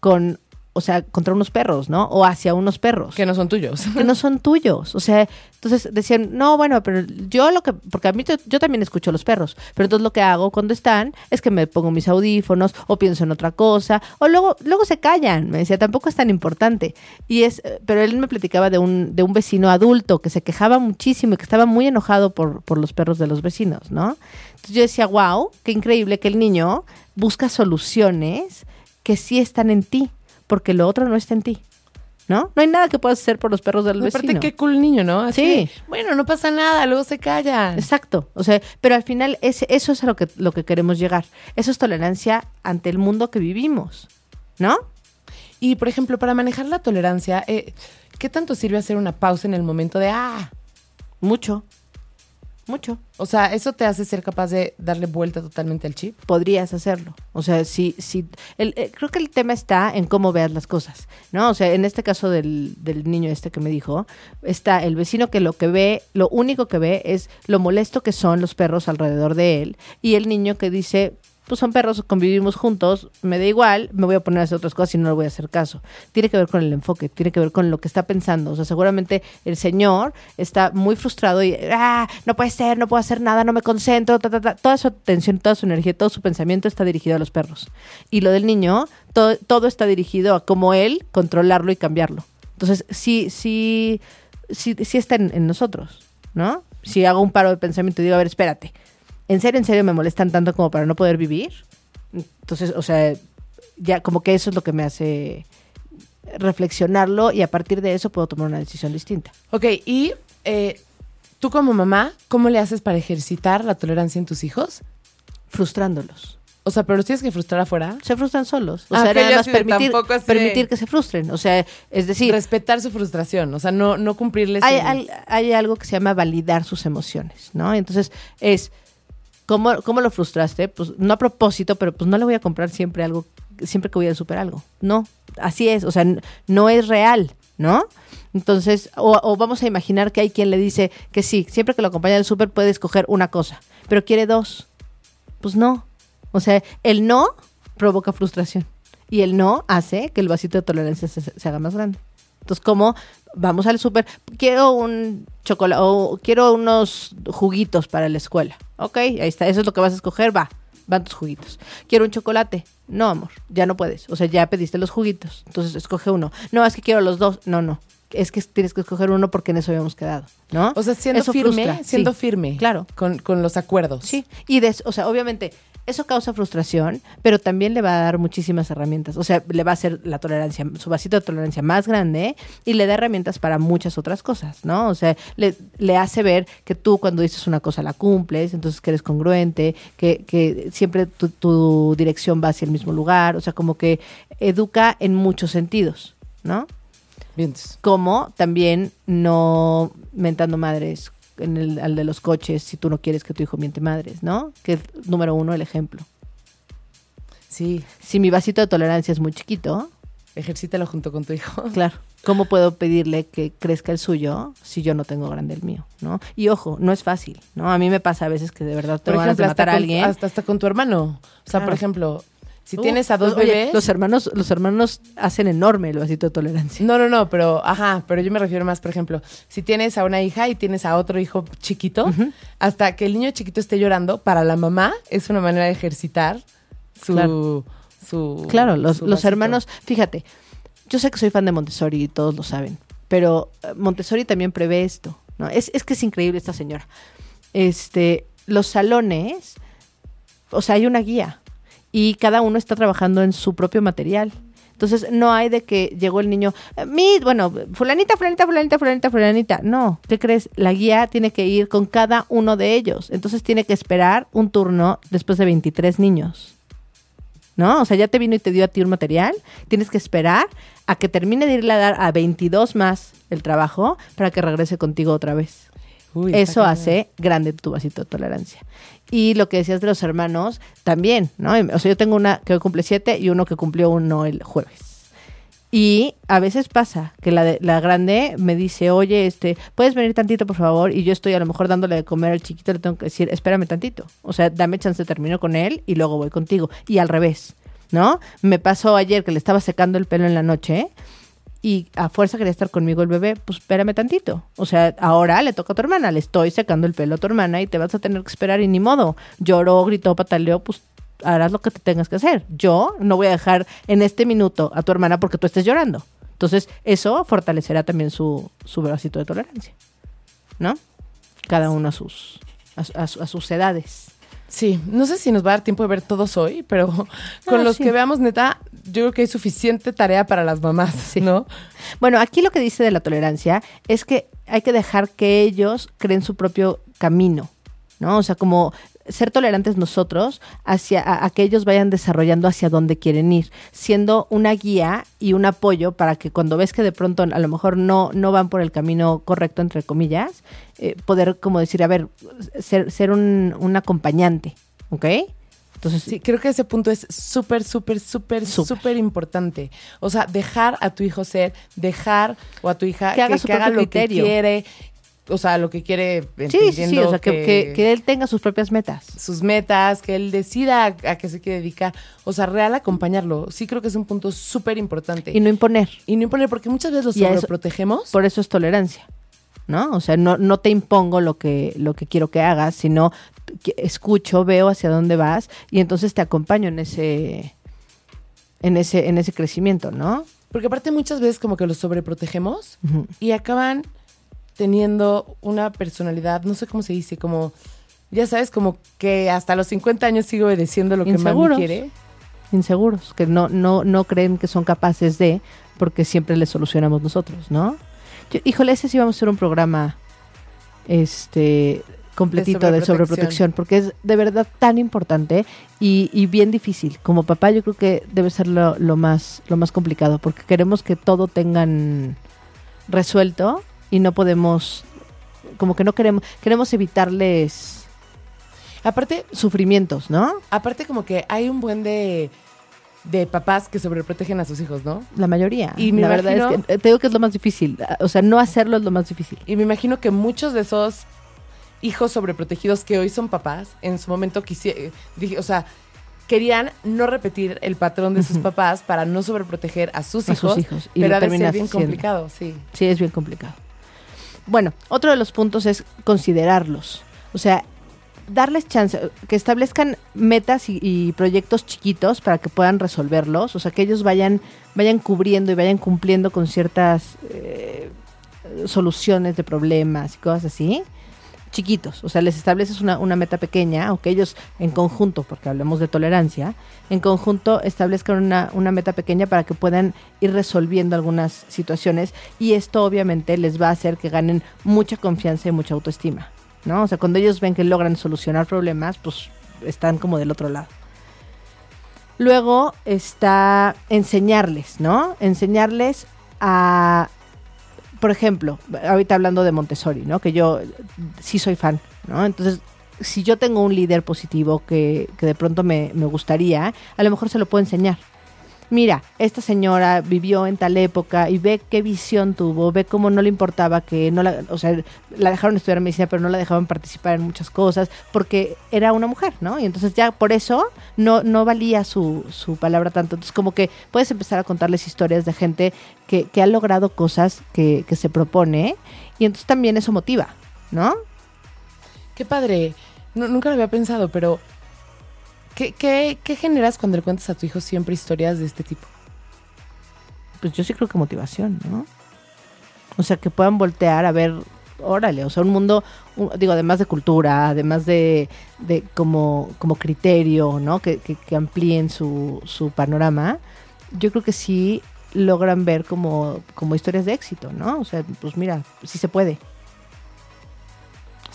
con o sea, contra unos perros, ¿no? O hacia unos perros. Que no son tuyos. que no son tuyos. O sea, entonces decían, no, bueno, pero yo lo que, porque a mí yo, también escucho a los perros, pero entonces lo que hago cuando están es que me pongo mis audífonos o pienso en otra cosa, o luego, luego se callan. Me decía, tampoco es tan importante. Y es, pero él me platicaba de un, de un vecino adulto que se quejaba muchísimo y que estaba muy enojado por, por los perros de los vecinos, ¿no? Entonces yo decía, wow, qué increíble que el niño busca soluciones que sí están en ti, porque lo otro no está en ti. ¿No? No hay nada que puedas hacer por los perros del vecino. Aparte, qué cool niño, ¿no? Así Sí. bueno, no pasa nada, luego se calla. Exacto. O sea, pero al final ese, eso es a lo que, lo que queremos llegar. Eso es tolerancia ante el mundo que vivimos. ¿No? Y, por ejemplo, para manejar la tolerancia, eh, ¿qué tanto sirve hacer una pausa en el momento de, ah, Mucho. Mucho. o sea, eso te hace ser capaz de darle vuelta totalmente al chip? podrías hacerlo. O sea, sí, sí. Eh, creo que el tema está en cómo veas las cosas, ¿no? O sea, en este caso del, del niño este que me dijo, está el vecino que lo que ve, lo único que ve es lo molesto que son los perros alrededor de él, y el niño que dice, pues son perros, convivimos juntos, me da igual, me voy a poner a hacer otras cosas y no le voy a hacer caso. Tiene que ver con el enfoque, tiene que ver con lo que está pensando. O sea, seguramente el señor está muy frustrado y, ah, no puede ser, no puedo hacer nada, no me concentro, ta, ta, ta". toda su atención, toda su energía, todo su pensamiento está dirigido a los perros. Y lo del niño, to- todo está dirigido a cómo él controlarlo y cambiarlo. Entonces, sí, sí, sí, sí está en, en nosotros, ¿no? Si hago un paro de pensamiento y digo, a ver, espérate, ¿en serio, en serio me molestan tanto como para no poder vivir? Entonces, o sea, ya como que eso es lo que me hace reflexionarlo y a partir de eso puedo tomar una decisión distinta. Ok, y eh, tú como mamá, ¿cómo le haces para ejercitar la tolerancia en tus hijos? Frustrándolos. O sea, pero los tienes que frustrar afuera. Se frustran solos. O Ah, sea, ok, nada yo más así de permitir, permitir que se frustren. O sea, es decir, Respetar su frustración, o sea, no, no cumplirles. hay, el- hay- hay algo que se llama validar sus emociones, ¿no? Entonces, es, ¿cómo, ¿cómo lo frustraste? Pues no a propósito, pero pues no le voy a comprar siempre algo, siempre que voy al super algo. No, así es, o sea, no es real, ¿no? Entonces, o, o vamos a imaginar que hay quien le dice que sí, siempre que lo acompaña al súper puede escoger una cosa, pero quiere dos. Pues no. O sea, el no provoca frustración y el no hace que el vasito de tolerancia se, se haga más grande. Entonces, como vamos al súper, quiero un chocolate o quiero unos juguitos para la escuela. Ok, ahí está, eso es lo que vas a escoger, va, van tus juguitos. Quiero un chocolate. No, amor, ya no puedes. O sea, ya pediste los juguitos. Entonces, escoge uno. No, es que quiero los dos. No, no. Es que tienes que escoger uno porque en eso habíamos quedado, ¿no? O sea, siendo Eso firme, frustra, siendo sí. firme. Claro. Con, con los acuerdos. Sí, y de, o sea, obviamente eso causa frustración, pero también le va a dar muchísimas herramientas. O sea, le va a hacer la tolerancia, su vasito de tolerancia más grande y le da herramientas para muchas otras cosas, ¿no? O sea, le, le hace ver que tú cuando dices una cosa la cumples, entonces que eres congruente, que, que siempre tu, tu dirección va hacia el mismo lugar, o sea, como que educa en muchos sentidos, ¿no? Como también no mentando madres en el, al de los coches si tú no quieres que tu hijo miente madres, ¿no? Que es número uno el ejemplo. Sí, Si mi vasito de tolerancia es muy chiquito, ejercítalo junto con tu hijo. claro, ¿cómo puedo pedirle que crezca el suyo si yo no tengo grande el mío, ¿no? Y ojo, no es fácil, ¿no? A mí me pasa a veces que de verdad de ejemplo, hasta matar a alguien. hasta, hasta con tu hermano. O sea, por ejemplo, si Uf, tienes a dos oye, bebés. Los hermanos, los hermanos hacen enorme el vasito de tolerancia. No, no, no, pero, ajá, pero yo me refiero más, por ejemplo, si tienes a una hija y tienes a otro hijo chiquito, hasta que el niño chiquito esté llorando, para la mamá es una manera de ejercitar su... Claro. su Claro, los, su los hermanos, fíjate, yo sé que soy fan de Montessori y todos lo saben, pero eh, Montessori también prevé esto, ¿no? Es, es que es increíble esta señora. Este, los salones, o sea, hay una guía y cada uno está trabajando en su propio material. Entonces, no hay de que llegó el niño, eh, mi, bueno, fulanita, fulanita, fulanita, fulanita, fulanita. No, ¿qué crees? La guía tiene que ir con cada uno de ellos. Entonces, tiene que esperar un turno después de 23 niños. ¿no? O sea, ya te vino y te dio a ti un material, tienes que esperar a que termine de irle a dar a 22 más el trabajo para que regrese contigo otra vez. Uy, Eso hace grande tu vasito de tolerancia. Y lo que decías de los hermanos, también, ¿no? O sea, yo tengo una que hoy cumple siete y uno que cumplió uno el jueves. Y a veces pasa que la, de- la grande me dice, oye, este, ¿puedes venir tantito, por favor? Y yo estoy a lo mejor dándole de comer al chiquito, le tengo que decir, espérame tantito. O sea, dame chance, termino con él y luego voy contigo. Y al revés. ¿no? Me pasó ayer que le estaba secando el pelo en la noche y a fuerza quería estar conmigo el bebé, pues espérame tantito. O sea, ahora le toca a tu hermana, le estoy secando el pelo a tu hermana y te vas a tener que esperar y ni modo. Lloró, gritó, pataleó, pues harás lo que te tengas que hacer. Yo no voy a dejar en este minuto a tu hermana porque tú estés llorando. Entonces, eso fortalecerá también su, su bracito de tolerancia. ¿No? Cada uno a sus, a, a- a sus edades. Sí, no sé si nos va a dar tiempo de ver todos hoy, pero con Ah, los sí. que veamos, neta, yo creo que hay suficiente tarea para las mamás, ¿no? Bueno, aquí lo que dice de la tolerancia es que hay que dejar que ellos creen su propio camino, ¿no? O sea, como ser tolerantes nosotros hacia a, a que ellos vayan desarrollando hacia dónde quieren ir, siendo una guía y un apoyo para que cuando ves que de pronto a lo mejor no, no van por el camino correcto, entre comillas, eh, poder como decir, a ver, ser, ser un, un acompañante, ¿ok? Entonces, Sí, creo que ese punto es súper, súper, súper, Súper. importante. O sea, dejar a tu hijo ser, dejar o a tu hija Que haga su haga propio lo criterio. que quiere, o sea, lo que quiere, sí, sí, o sea, que, que- que él tenga sus propias metas. sus metas, que él decida a, a qué se quiere dedicar. O sea, real acompañarlo. Sí creo que es un punto súper importante. Y no imponer. Y no imponer, porque muchas veces los eso- sobreprotegemos. Por eso es tolerancia, ¿no? O sea, no, no te impongo lo que, lo que quiero que hagas, sino escucho, veo hacia dónde vas y entonces te acompaño en ese, en ese, en ese crecimiento, ¿no? Porque aparte muchas veces como que los sobreprotegemos y acaban teniendo una personalidad, no sé cómo se dice, como, ya sabes, como que hasta los 50 años sigo obedeciendo lo que mami quiere. Inseguros, que no, no, no creen que son capaces de, porque siempre les solucionamos nosotros, ¿no? Yo- híjole, ese sí vamos a hacer un programa este completito de sobreprotección. sobreprotección, porque es de verdad tan importante y, y bien difícil. Como papá yo creo que debe ser lo, lo más, lo más complicado, porque queremos que todo tengan resuelto y no podemos, como que no queremos, queremos evitarles Aparte, sufrimientos, ¿no? aparte como que hay un buen de, de papás que sobreprotegen a sus hijos, ¿no? La mayoría. Y la verdad es que eh, te digo que es lo más difícil. O sea, no hacerlo es lo más difícil. Y me imagino que muchos de esos hijos sobreprotegidos que hoy son papás, en su momento quisieron, o sea, querían no repetir el patrón de sus papás para no sobreproteger a sus A hijos. sus hijos, y pero ser terminas bien complicado, sí. Sí, es bien complicado. Bueno, otro de los puntos es considerarlos. O sea, darles chance, que establezcan metas y, y proyectos chiquitos para que puedan resolverlos. O sea, que ellos vayan, vayan cubriendo y vayan cumpliendo con ciertas eh, soluciones de problemas y cosas así. Chiquitos, o sea, les estableces una, una meta pequeña, o que ellos en conjunto, porque hablamos de tolerancia, en conjunto establezcan una, una meta pequeña para que puedan ir resolviendo algunas situaciones y esto obviamente les va a hacer que ganen mucha confianza y mucha autoestima, ¿no? O sea, cuando ellos ven que logran solucionar problemas, pues están como del otro lado. Luego está enseñarles, ¿no? Enseñarles a, por ejemplo, ahorita hablando de Montessori, ¿no? Que yo sí soy fan, ¿no? Entonces, si yo tengo un líder positivo que, que de pronto me, me gustaría, a lo mejor se lo puedo enseñar. Mira, esta señora vivió en tal época y ve qué visión tuvo, ve cómo no le importaba que no la, o sea, la dejaron estudiar medicina, pero no la dejaban participar en muchas cosas porque era una mujer, ¿no? Y entonces ya por eso no, no valía su, su palabra tanto. Entonces como que puedes empezar a contarles historias de gente que, que ha logrado cosas que, que se propone y entonces también eso motiva, ¿no? Qué padre. Nu- nunca lo había pensado, pero ¿qué, qué, qué generas cuando le cuentas a tu hijo siempre historias de este tipo? pues yo sí creo que motivación, ¿no? O sea, que puedan voltear a ver, órale, o sea, un mundo, un- digo, además de cultura, además de, como, como criterio, ¿no? Que, amplíen su, su panorama, yo creo que sí logran ver como, como historias de éxito, ¿no? O sea, pues mira, sí se puede.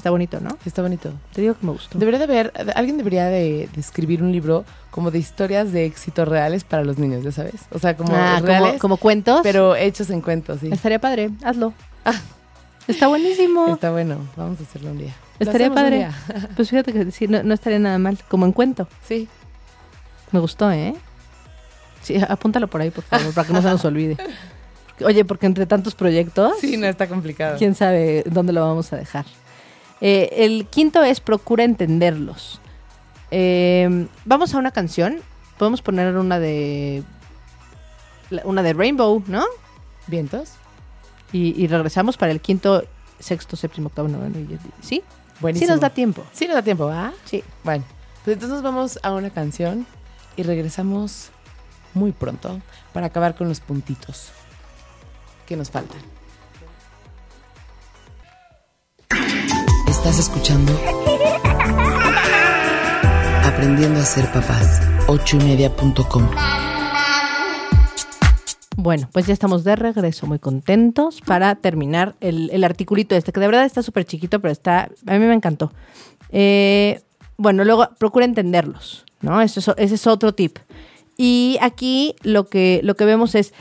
Está bonito, ¿no? Está bonito. Te digo que me gustó. Debería de haber, alguien debería de, de escribir un libro como de historias de éxito reales para los niños, ya sabes. O sea, como Ah, como, reales, como cuentos. pero hechos en cuentos, sí. Estaría padre, hazlo. Está buenísimo. Está bueno, vamos a hacerlo un día. Estaría padre. día. Pues fíjate que sí, no, no estaría nada mal. Como en cuento. Sí. Me gustó, ¿eh? Sí, apúntalo por ahí, por favor, para que no se nos olvide. Oye, porque entre tantos proyectos, Sí, no está complicado. quién sabe dónde lo vamos a dejar. Eh, el quinto es procura entenderlos. Eh, vamos a una canción podemos poner una de una de Rainbow, ¿no? ¿Vientos? Y, y regresamos para el quinto, sexto, séptimo, octavo, noveno y. ¿Sí? Buenísimo. Sí nos da tiempo. Sí nos da tiempo, ¿ah? Sí. Bueno, pues entonces vamos a una canción y regresamos muy pronto para acabar con los puntitos que nos faltan. Estás escuchando Aprendiendo a ser papás. Ochoymedia.com. Bueno, pues ya estamos de regreso, muy contentos para terminar el, articulito este, que de verdad está súper chiquito, pero está, a mí me encantó. Eh, bueno, luego procura entenderlos, ¿no? Eso es ese es otro tip. Y aquí lo que, lo que vemos es,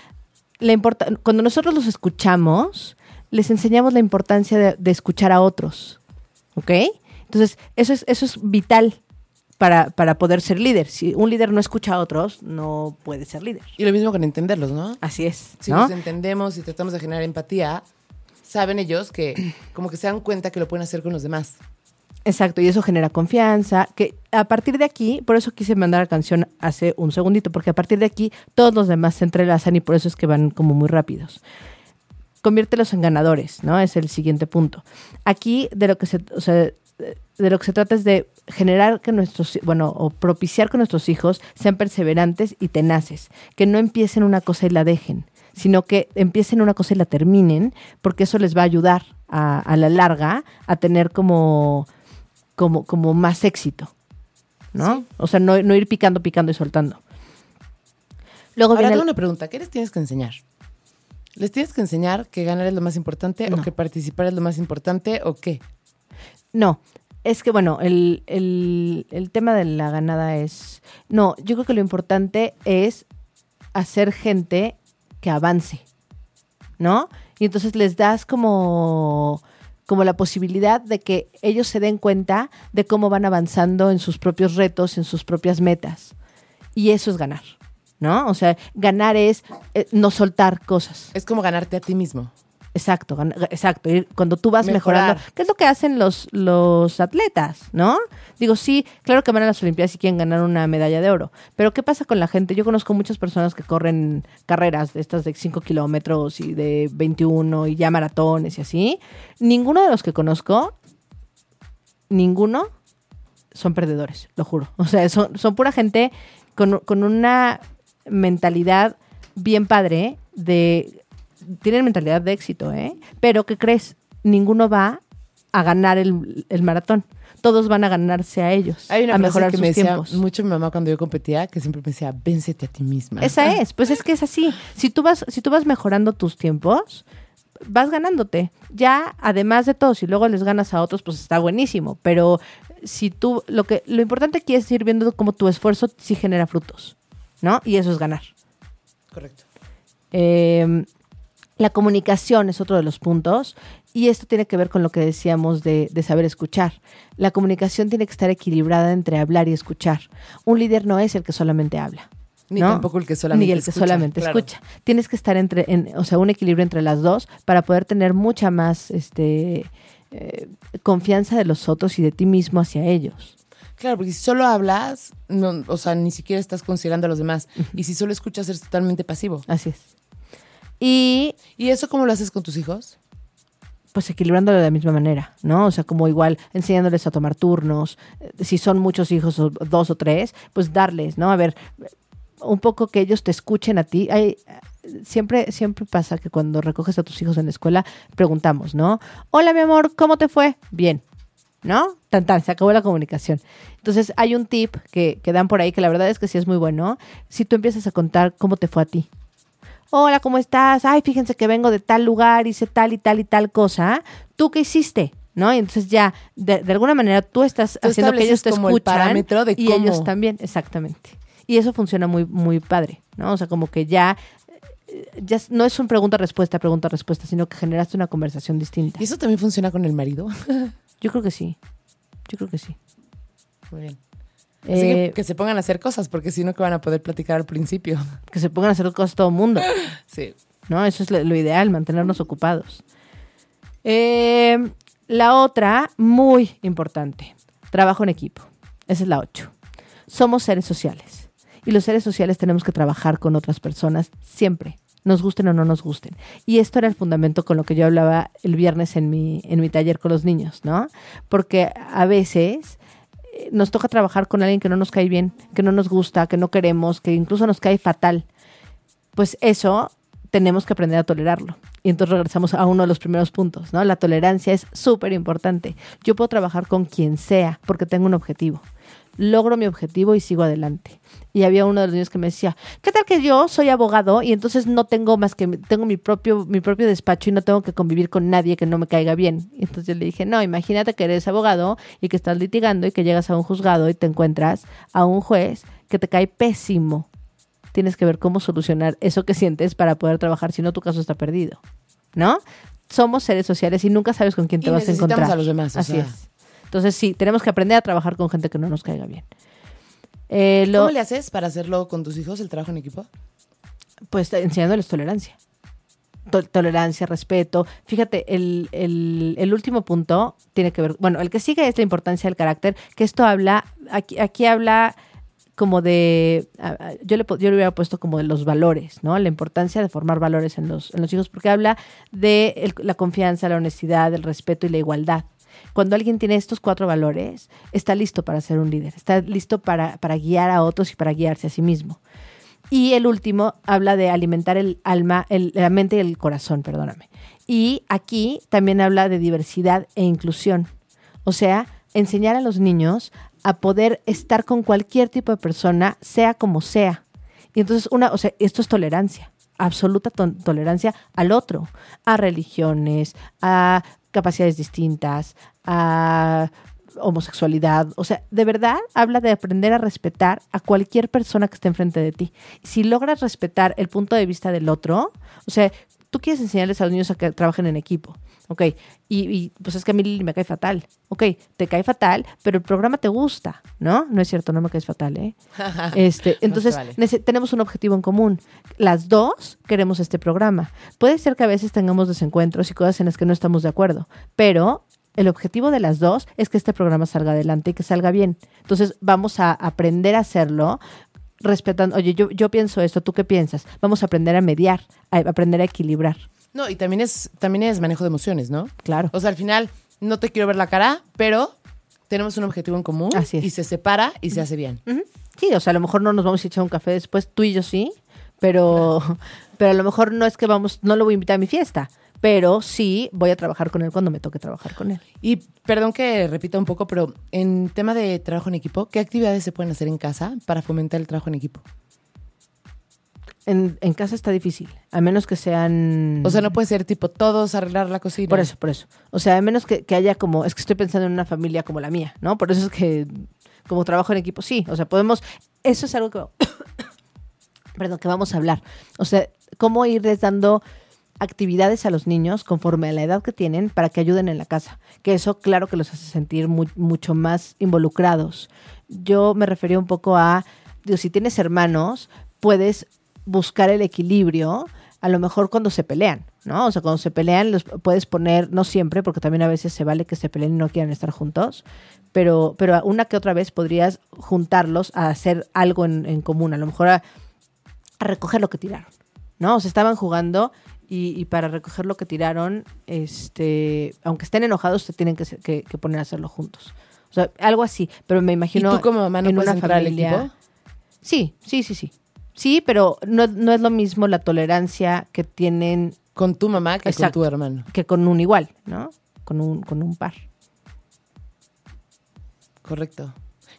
la cuando nosotros los escuchamos, les enseñamos la importancia de escuchar a otros, ¿ok? Entonces, eso es, eso es vital para, para poder ser líder. Si un líder no escucha a otros, no puede ser líder. Y lo mismo con entenderlos, ¿no? Así es. Si ¿no? los entendemos y tratamos de generar empatía, saben ellos que como que se dan cuenta que lo pueden hacer con los demás. Exacto, y eso genera confianza, que a partir de aquí, por eso quise mandar la canción hace un segundito, porque a partir de aquí todos los demás se entrelazan y por eso es que van como muy rápidos. Conviértelos en ganadores, ¿no? Es el siguiente punto. Aquí de lo que se, o sea, de lo que se trata es de generar que nuestros, bueno, o propiciar que nuestros hijos sean perseverantes y tenaces, que no empiecen una cosa y la dejen, sino que empiecen una cosa y la terminen, porque eso les va a ayudar a, a la larga a tener como, como, como más éxito, ¿no? Sí. O sea, no, no ir picando, picando y soltando. Luego Ahora viene tengo el- una pregunta. ¿Qué les tienes que enseñar? ¿Les tienes que enseñar que ganar es lo más importante No. o que participar es lo más importante o qué? No, es que bueno, el, el- el tema de la ganada es... No, yo creo que lo importante es hacer gente que avance, ¿no? Y entonces les das como, como la posibilidad de que ellos se den cuenta de cómo van avanzando en sus propios retos, en sus propias metas. Y eso es ganar, ¿no? O sea, ganar es eh, no soltar cosas. Es como ganarte a ti mismo. Exacto, exacto. Cuando tú vas Mejorar. mejorando, ¿qué es lo que hacen los, los atletas, no? Digo, sí, claro que van a las Olimpiadas y quieren ganar una medalla de oro, pero ¿qué pasa con la gente? Yo conozco muchas personas que corren carreras de estas de 5 kilómetros y de 21 y ya maratones y así. Ninguno de los que conozco, ninguno son perdedores, lo juro. O sea, son, son pura gente con, con una mentalidad bien padre de... Tienen mentalidad de éxito, ¿eh? Pero ¿qué crees? Ninguno va a ganar el, el maratón. Todos van a ganarse a ellos, Hay una a frase mejorar que sus me decía tiempos. mucho mi mamá cuando yo competía, que siempre me decía, véncete a ti misma. Esa es, pues es que es así. Si tú vas, si tú vas mejorando tus tiempos, vas ganándote. Ya, además de todo, si luego les ganas a otros, pues está buenísimo. Pero si tú, lo que, lo importante aquí es ir viendo cómo tu esfuerzo sí genera frutos, ¿no? Y eso es ganar. Correcto. Eh, la comunicación es otro de los puntos y esto tiene que ver con lo que decíamos de, de saber escuchar. La comunicación tiene que estar equilibrada entre hablar y escuchar. Un líder no es el que solamente habla. Ni ¿no? tampoco el que solamente Ni el que escucha, solamente claro. escucha. Tienes que estar entre, en, o sea, un equilibrio entre las dos para poder tener mucha más este, eh, confianza de los otros y de ti mismo hacia ellos. Claro, porque si solo hablas, no, o sea, ni siquiera estás considerando a los demás. Y si solo escuchas, eres totalmente pasivo. Así es. Y ¿Y eso cómo lo haces con tus hijos? pues equilibrándolo de la misma manera, ¿no? O sea, como igual enseñándoles a tomar turnos, eh, si son muchos hijos o dos o tres, pues darles, ¿no? A ver, un poco que ellos te escuchen a ti. Hay, siempre, siempre pasa que cuando recoges a tus hijos en la escuela, preguntamos, ¿no? Hola, mi amor, ¿cómo te fue? Bien. ¿No? Tan, tan, se acabó la comunicación. Entonces, hay un tip que, que dan por ahí que la verdad es que sí es muy bueno. Si tú empiezas a contar cómo te fue a ti, hola, ¿cómo estás? Ay, fíjense que vengo de tal lugar, hice tal y tal y tal cosa. ¿Tú qué hiciste? ¿No? Y entonces ya, de, de alguna manera, tú estás Tú haciendo que ellos te como el parámetro de y cómo- ellos también, exactamente. Y eso funciona muy, muy padre, ¿no? O sea, como que ya, eh, ya no es un pregunta-respuesta, pregunta-respuesta, sino que generaste una conversación distinta. ¿Y eso también funciona con el marido? Yo creo que sí. Yo creo que sí. Muy bien. Así que, Eh, que se pongan a hacer cosas, porque si no, que van a poder platicar al principio. que se pongan a hacer cosas todo el mundo. Sí. ¿no? Eso es lo, lo ideal, mantenernos ocupados. Eh, la otra, muy importante, trabajo en equipo. Esa es la 8. Somos seres sociales. Y los seres sociales tenemos que trabajar con otras personas siempre, nos gusten o no nos gusten. Y esto era el fundamento con lo que yo hablaba el viernes en mi, en mi taller con los niños, ¿no? Porque a veces eh, nos toca trabajar con alguien que no nos cae bien, que no nos gusta, que no queremos, que incluso nos cae fatal. Pues eso tenemos que aprender a tolerarlo. Y entonces regresamos a uno de los primeros puntos, ¿no? La tolerancia es súper importante. Yo puedo trabajar con quien sea porque tengo un objetivo. Logro mi objetivo y sigo adelante. Y había uno de los niños que me decía, ¿qué tal que yo soy abogado y entonces no tengo más que, tengo mi propio, mi propio despacho y no tengo que convivir con nadie que no me caiga bien? Y entonces yo le dije, no, imagínate que eres abogado y que estás litigando y que llegas a un juzgado y te encuentras a un juez que te cae pésimo tienes que ver cómo solucionar eso que sientes para poder trabajar, si no tu caso está perdido, ¿no? Somos seres sociales y nunca sabes con quién te Y vas a encontrar. a los demás, o Así sea. es. Entonces sí, tenemos que aprender a trabajar con gente que no nos caiga bien. Eh, lo- ¿Cómo le haces para hacerlo con tus hijos, el trabajo en equipo? pues enseñándoles tolerancia. To- tolerancia, respeto. Fíjate, el, el- el último punto tiene que ver, bueno, el que sigue es la importancia del carácter, que esto habla, aquí, aquí habla como de, yo le, yo le hubiera puesto como de los valores, ¿no? La importancia de formar valores en los, en los hijos, porque habla de el- la confianza, la honestidad, el respeto y la igualdad. Cuando alguien tiene estos cuatro valores, está listo para ser un líder, está listo para, para guiar a otros y para guiarse a sí mismo. Y el último habla de alimentar el alma, el- la mente y el corazón, perdóname. Y aquí también habla de diversidad e inclusión. O sea, enseñar a los niños a poder estar con cualquier tipo de persona, sea como sea. Y entonces, una, o sea, esto es tolerancia, absoluta to- tolerancia al otro, a religiones, a capacidades distintas, a homosexualidad. O sea, de verdad habla de aprender a respetar a cualquier persona que esté enfrente de ti. Si logras respetar el punto de vista del otro, o sea, tú quieres enseñarles a los niños a que trabajen en equipo. Ok, y, y, pues es que a mí Lili me cae fatal. Ok, te cae fatal, pero el programa te gusta, ¿no? No es cierto, no me caes fatal, ¿eh? Este, entonces, vale. tenemos un objetivo en común. Las dos queremos este programa. Puede ser que a veces tengamos desencuentros y cosas en las que no estamos de acuerdo, pero el objetivo de las dos es que este programa salga adelante y que salga bien. Entonces, vamos a aprender a hacerlo respetando, oye, yo, yo pienso esto, ¿tú qué piensas? Vamos a aprender a mediar, a aprender a equilibrar. No, y también es, también es manejo de emociones, ¿no? Claro. O sea, al final, no te quiero ver la cara, pero tenemos un objetivo en común Así es. y se separa y se hace bien. Sí, o sea, a lo mejor no nos vamos a echar un café después, tú y yo sí, pero, pero a lo mejor no es que vamos, no lo voy a invitar a mi fiesta, pero sí voy a trabajar con él cuando me toque trabajar con él. Y perdón que repita un poco, pero en tema de trabajo en equipo, ¿qué actividades se pueden hacer en casa para fomentar el trabajo en equipo? En, en casa está difícil, a menos que sean... O sea, no puede ser tipo todos arreglar la cocina. Por eso, por eso. O sea, a menos que, que haya como, es que estoy pensando en una familia como la mía, ¿no? Por eso es que como trabajo en equipo, sí, o sea, podemos, eso es algo que, perdón, que vamos a hablar. O sea, cómo irles dando actividades a los niños conforme a la edad que tienen para que ayuden en la casa. Que eso, claro que los hace sentir mu- mucho más involucrados. Yo me refería un poco a, si tienes hermanos, puedes buscar el equilibrio, a lo mejor cuando se pelean, ¿no? O sea, cuando se pelean los puedes poner, no siempre, porque también a veces se vale que se peleen y no quieran estar juntos, pero, pero una que otra vez podrías juntarlos a hacer algo en, en común, a lo mejor a, a recoger lo que tiraron, ¿no? O sea, estaban jugando y, y para recoger lo que tiraron, este, aunque estén enojados, se tienen que, que- que poner a hacerlo juntos. O sea, algo así, pero me ¿Y imagino tú como mamá no en una al familia- equipo? Sí, sí, sí, sí. Sí, pero no, no es lo mismo la tolerancia que tienen Con tu mamá que Exacto. con tu hermano. que con un igual, ¿no? Con un, con un par. Correcto.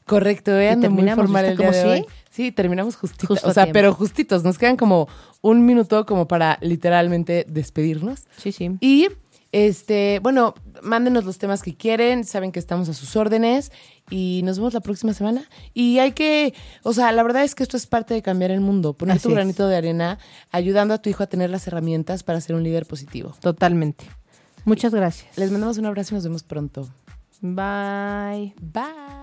Correcto, eh, ando muy formal el ¿viste día de hoy. sí? Sí, terminamos justitos. Justo o sea, tiempo. pero justitos. Nos quedan como un minuto como para literalmente despedirnos. Sí, sí. Y, este, bueno, mándenos los temas que quieren. Saben que estamos a sus órdenes. Y nos vemos la próxima semana. Y hay que, o sea, la verdad es que esto es parte de cambiar el mundo. Poner Así tu es. granito de arena, ayudando a tu hijo a tener las herramientas para ser un líder positivo. Totalmente. Muchas gracias. Les mandamos un abrazo y nos vemos pronto. Bye. Bye.